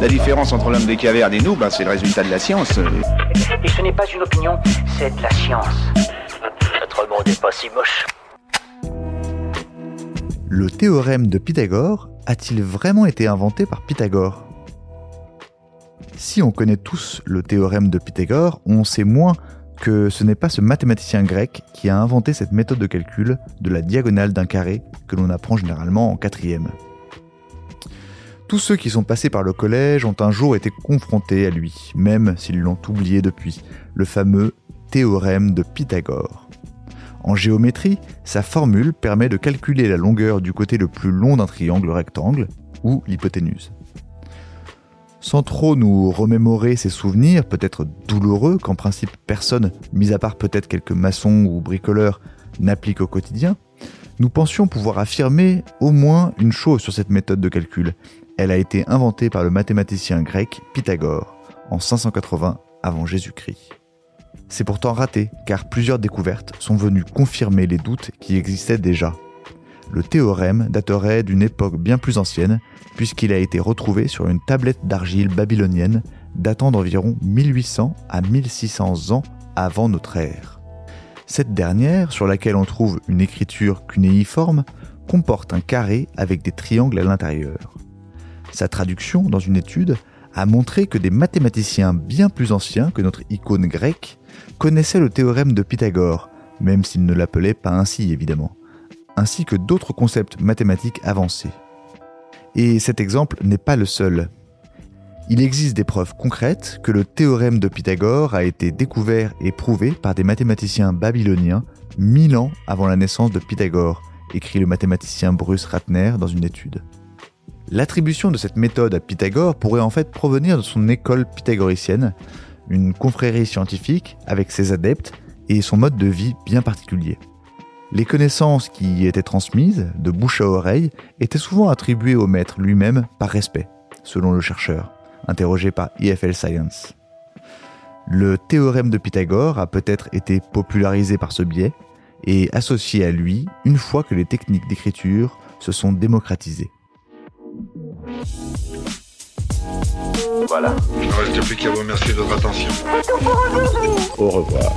La différence entre l'homme des cavernes et nous, ben, c'est le résultat de la science. Et ce n'est pas une opinion, c'est de la science. Notre monde n'est pas si moche. Le théorème de Pythagore a-t-il vraiment été inventé par Pythagore? Si on connaît tous le théorème de Pythagore, on sait moins que ce n'est pas ce mathématicien grec qui a inventé cette méthode de calcul de la diagonale d'un carré que l'on apprend généralement en quatrième. Tous ceux qui sont passés par le collège ont un jour été confrontés à lui, même s'ils l'ont oublié depuis, le fameux théorème de Pythagore. En géométrie, sa formule permet de calculer la longueur du côté le plus long d'un triangle rectangle, ou l'hypoténuse. Sans trop nous remémorer ces souvenirs, peut-être douloureux, qu'en principe personne, mis à part peut-être quelques maçons ou bricoleurs, n'applique au quotidien, nous pensions pouvoir affirmer au moins une chose sur cette méthode de calcul. Elle a été inventée par le mathématicien grec Pythagore en 580 avant Jésus-Christ. C'est pourtant raté, car plusieurs découvertes sont venues confirmer les doutes qui existaient déjà. Le théorème daterait d'une époque bien plus ancienne, puisqu'il a été retrouvé sur une tablette d'argile babylonienne datant d'environ 1800 à 1600 ans avant notre ère. Cette dernière, sur laquelle on trouve une écriture cunéiforme, comporte un carré avec des triangles à l'intérieur. Sa traduction dans une étude a montré que des mathématiciens bien plus anciens que notre icône grecque connaissaient le théorème de Pythagore, même s'ils ne l'appelaient pas ainsi évidemment, ainsi que d'autres concepts mathématiques avancés. Et cet exemple n'est pas le seul. Il existe des preuves concrètes que le théorème de Pythagore a été découvert et prouvé par des mathématiciens babyloniens mille ans avant la naissance de Pythagore, écrit le mathématicien Bruce Ratner dans une étude. L'attribution de cette méthode à Pythagore pourrait en fait provenir de son école pythagoricienne, une confrérie scientifique avec ses adeptes et son mode de vie bien particulier. Les connaissances qui y étaient transmises, de bouche à oreille, étaient souvent attribuées au maître lui-même par respect, selon le chercheur, interrogé par IFL Science. Le théorème de Pythagore a peut-être été popularisé par ce biais et associé à lui une fois que les techniques d'écriture se sont démocratisées. Voilà. Il ne reste plus qu'à vous remercier de votre attention. Au revoir.